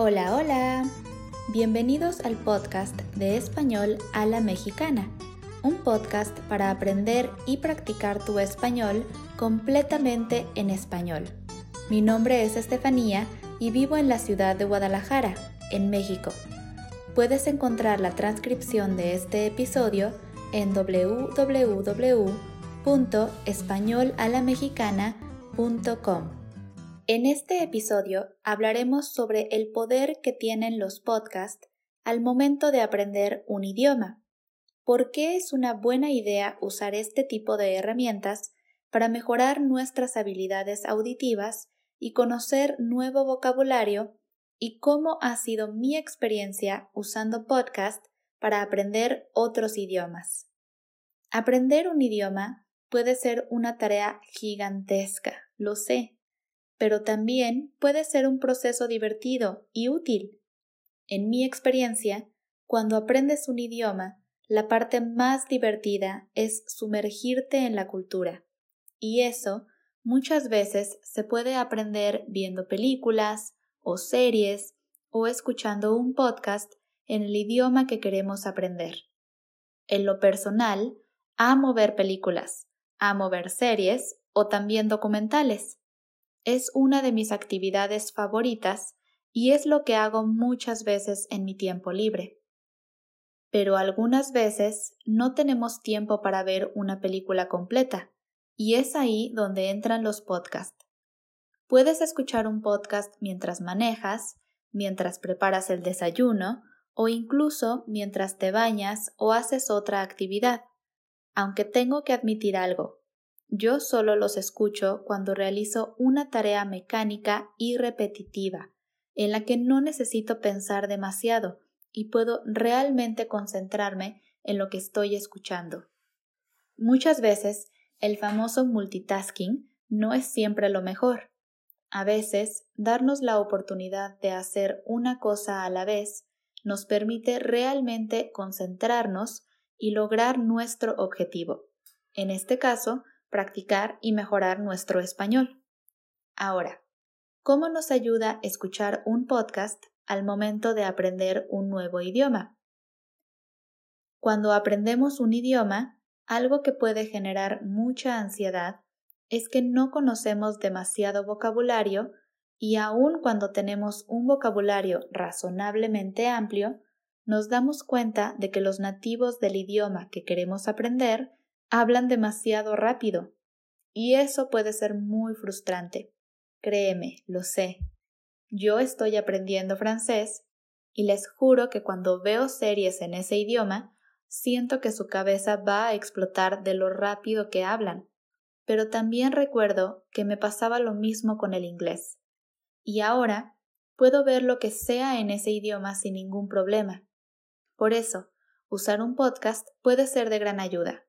Hola, hola. Bienvenidos al podcast de español a la mexicana, un podcast para aprender y practicar tu español completamente en español. Mi nombre es Estefanía y vivo en la ciudad de Guadalajara, en México. Puedes encontrar la transcripción de este episodio en www.españolalamexicana.com. En este episodio hablaremos sobre el poder que tienen los podcasts al momento de aprender un idioma. ¿Por qué es una buena idea usar este tipo de herramientas para mejorar nuestras habilidades auditivas y conocer nuevo vocabulario y cómo ha sido mi experiencia usando podcast para aprender otros idiomas? Aprender un idioma puede ser una tarea gigantesca, lo sé, pero también puede ser un proceso divertido y útil. En mi experiencia, cuando aprendes un idioma, la parte más divertida es sumergirte en la cultura. Y eso muchas veces se puede aprender viendo películas o series o escuchando un podcast en el idioma que queremos aprender. En lo personal, amo ver películas, amo ver series o también documentales es una de mis actividades favoritas y es lo que hago muchas veces en mi tiempo libre. Pero algunas veces no tenemos tiempo para ver una película completa, y es ahí donde entran los podcasts. Puedes escuchar un podcast mientras manejas, mientras preparas el desayuno o incluso mientras te bañas o haces otra actividad. Aunque tengo que admitir algo, yo solo los escucho cuando realizo una tarea mecánica y repetitiva, en la que no necesito pensar demasiado y puedo realmente concentrarme en lo que estoy escuchando. Muchas veces el famoso multitasking no es siempre lo mejor. A veces, darnos la oportunidad de hacer una cosa a la vez nos permite realmente concentrarnos y lograr nuestro objetivo. En este caso, practicar y mejorar nuestro español. Ahora, ¿cómo nos ayuda escuchar un podcast al momento de aprender un nuevo idioma? Cuando aprendemos un idioma, algo que puede generar mucha ansiedad es que no conocemos demasiado vocabulario y aun cuando tenemos un vocabulario razonablemente amplio, nos damos cuenta de que los nativos del idioma que queremos aprender hablan demasiado rápido y eso puede ser muy frustrante. Créeme, lo sé. Yo estoy aprendiendo francés y les juro que cuando veo series en ese idioma, siento que su cabeza va a explotar de lo rápido que hablan. Pero también recuerdo que me pasaba lo mismo con el inglés. Y ahora puedo ver lo que sea en ese idioma sin ningún problema. Por eso, usar un podcast puede ser de gran ayuda.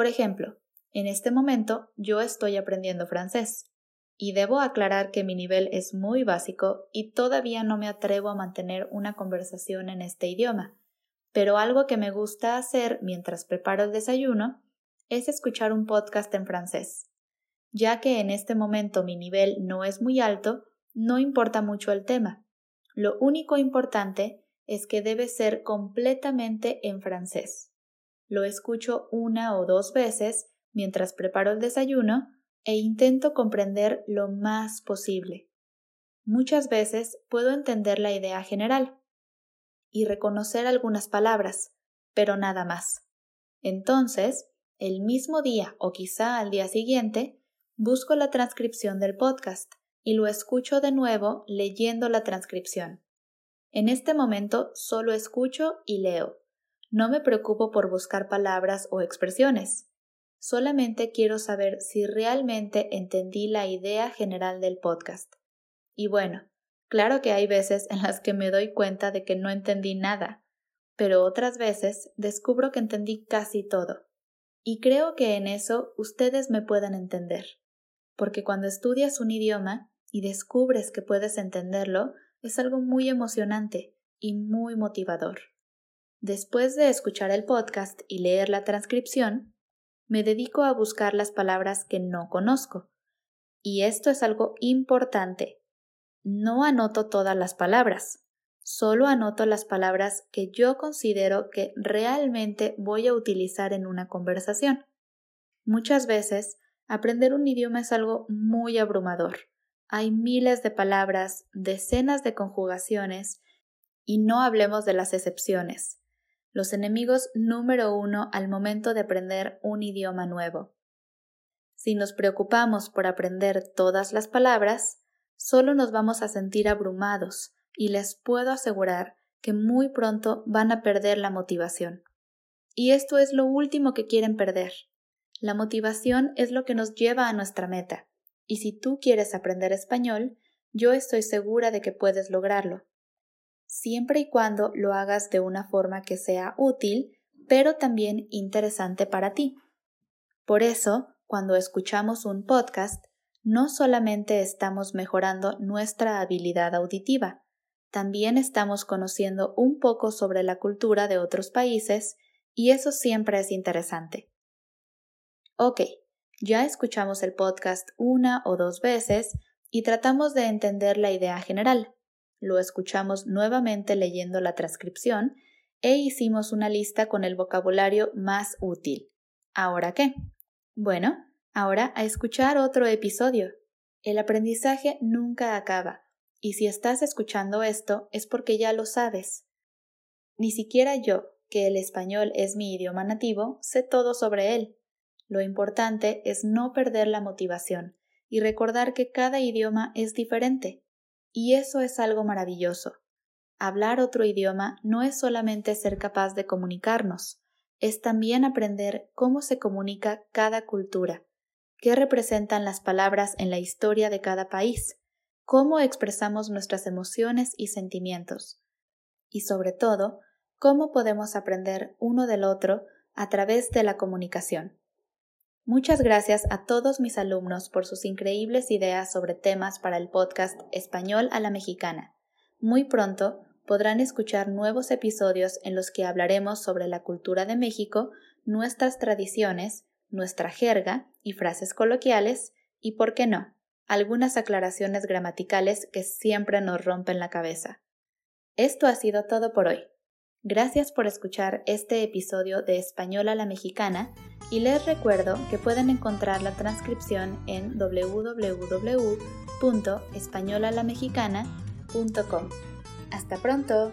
Por ejemplo, en este momento yo estoy aprendiendo francés, y debo aclarar que mi nivel es muy básico y todavía no me atrevo a mantener una conversación en este idioma, pero algo que me gusta hacer mientras preparo el desayuno es escuchar un podcast en francés. Ya que en este momento mi nivel no es muy alto, no importa mucho el tema. Lo único importante es que debe ser completamente en francés lo escucho una o dos veces mientras preparo el desayuno e intento comprender lo más posible. Muchas veces puedo entender la idea general y reconocer algunas palabras, pero nada más. Entonces, el mismo día o quizá al día siguiente, busco la transcripción del podcast y lo escucho de nuevo leyendo la transcripción. En este momento solo escucho y leo. No me preocupo por buscar palabras o expresiones. Solamente quiero saber si realmente entendí la idea general del podcast. Y bueno, claro que hay veces en las que me doy cuenta de que no entendí nada, pero otras veces descubro que entendí casi todo. Y creo que en eso ustedes me pueden entender. Porque cuando estudias un idioma y descubres que puedes entenderlo, es algo muy emocionante y muy motivador. Después de escuchar el podcast y leer la transcripción, me dedico a buscar las palabras que no conozco. Y esto es algo importante. no anoto todas las palabras, solo anoto las palabras que yo considero que realmente voy a utilizar en una conversación. Muchas veces, aprender un idioma es algo muy abrumador. Hay miles de palabras, decenas de conjugaciones, y no hablemos de las excepciones, los enemigos número uno al momento de aprender un idioma nuevo. Si nos preocupamos por aprender todas las palabras, solo nos vamos a sentir abrumados y les puedo asegurar que muy pronto van a perder la motivación. Y esto es lo último que quieren perder. La motivación es lo que nos lleva a nuestra meta, y si tú quieres aprender español, yo estoy segura de que puedes lograrlo. Siempre y cuando lo hagas de una forma que sea útil, pero también interesante para ti. Por eso, cuando escuchamos un podcast, no solamente estamos mejorando nuestra habilidad auditiva, también estamos conociendo un poco sobre la cultura de otros países y eso siempre es interesante. Ok, ya escuchamos el podcast una o dos veces y tratamos de entender la idea general. Lo escuchamos nuevamente leyendo la transcripción e hicimos una lista con el vocabulario más útil. ¿Ahora qué? Bueno, ahora a escuchar otro episodio. El aprendizaje nunca acaba, y si estás escuchando esto es porque ya lo sabes. Ni siquiera yo, que el español es mi idioma nativo, sé todo sobre él. Lo importante es no perder la motivación y recordar que cada idioma es diferente. Y eso es algo maravilloso. Hablar otro idioma no es solamente ser capaz de comunicarnos, es también aprender cómo se comunica cada cultura, qué representan las palabras en la historia de cada país, cómo expresamos nuestras emociones y sentimientos, y sobre todo, cómo podemos aprender uno del otro a través de la comunicación. Muchas gracias a todos mis alumnos por sus increíbles ideas sobre temas para el podcast Español a la Mexicana. Muy pronto podrán escuchar nuevos episodios en los que hablaremos sobre la cultura de México, nuestras tradiciones, nuestra jerga y frases coloquiales, y, por qué no, algunas aclaraciones gramaticales que siempre nos rompen la cabeza. Esto ha sido todo por hoy. Gracias por escuchar este episodio de Español a la Mexicana y les recuerdo que pueden encontrar la transcripción en www.españolalamexicana.com. Hasta pronto.